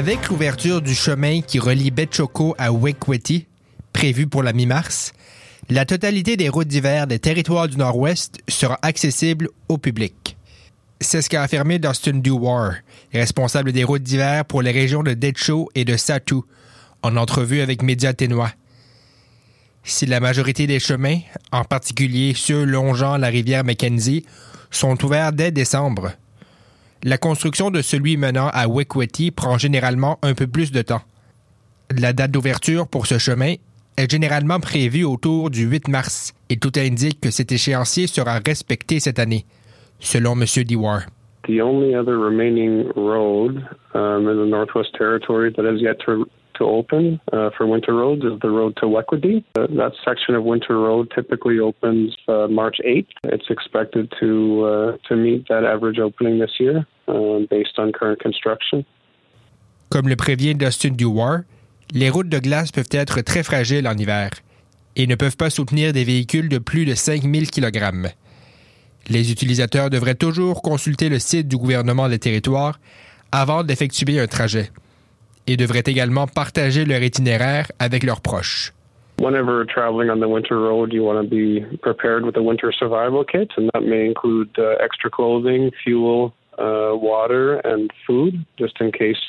Avec l'ouverture du chemin qui relie Betchoko à Wekweti, prévu pour la mi-mars, la totalité des routes d'hiver des territoires du Nord-Ouest sera accessible au public. C'est ce qu'a affirmé Dustin Dewar, responsable des routes d'hiver pour les régions de Detcho et de Satu, en entrevue avec Média Ténois. Si la majorité des chemins, en particulier ceux longeant la rivière Mackenzie, sont ouverts dès décembre, la construction de celui menant à Wekweti prend généralement un peu plus de temps. La date d'ouverture pour ce chemin est généralement prévue autour du 8 mars et tout indique que cet échéancier sera respecté cette année, selon M. Dewar. The only other remaining road um, in the Northwest Territory that has yet to to open uh, for winter roads is the road to Wequity. Uh, that section of winter road typically opens uh, March 8th. It's expected to uh, to meet that average opening this year uh, based on current construction. Comme le prévient Dustin Dewar, les routes de glace peuvent être très fragiles en hiver et ne peuvent pas soutenir des véhicules de plus de 5000 kg. Les utilisateurs devraient toujours consulter le site du gouvernement des territoires avant d'effectuer un trajet et devraient également partager leur itinéraire avec leurs proches. Whenever traveling on the winter road, you want to be prepared with a winter survival kit, and that may include uh, extra clothing, fuel, uh, water, and food, just in case.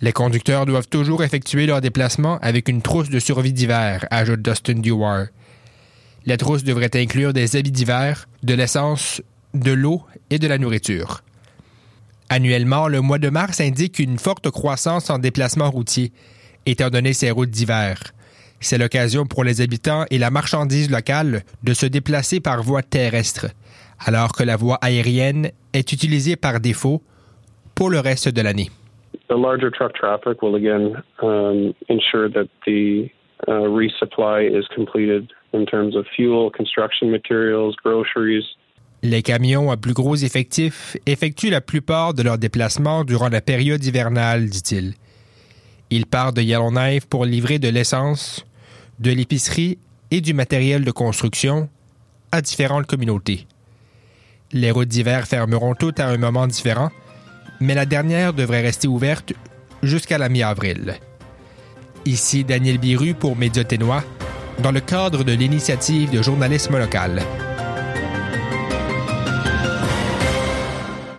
Les conducteurs doivent toujours effectuer leur déplacement avec une trousse de survie d'hiver, ajoute Dustin Dewar. La trousse devrait inclure des habits d'hiver, de l'essence, de l'eau et de la nourriture. Annuellement, le mois de mars indique une forte croissance en déplacement routier, étant donné ses routes d'hiver. C'est l'occasion pour les habitants et la marchandise locale de se déplacer par voie terrestre, alors que la voie aérienne est utilisée par défaut pour le reste de l'année. The larger truck traffic will again um, ensure that the uh, resupply is completed in terms of fuel, construction materials, groceries, les camions à plus gros effectifs effectuent la plupart de leurs déplacements durant la période hivernale, dit-il. Ils partent de Yellowknife pour livrer de l'essence, de l'épicerie et du matériel de construction à différentes communautés. Les routes d'hiver fermeront toutes à un moment différent, mais la dernière devrait rester ouverte jusqu'à la mi-avril. Ici Daniel Biru pour Média Ténois, dans le cadre de l'initiative de journalisme local.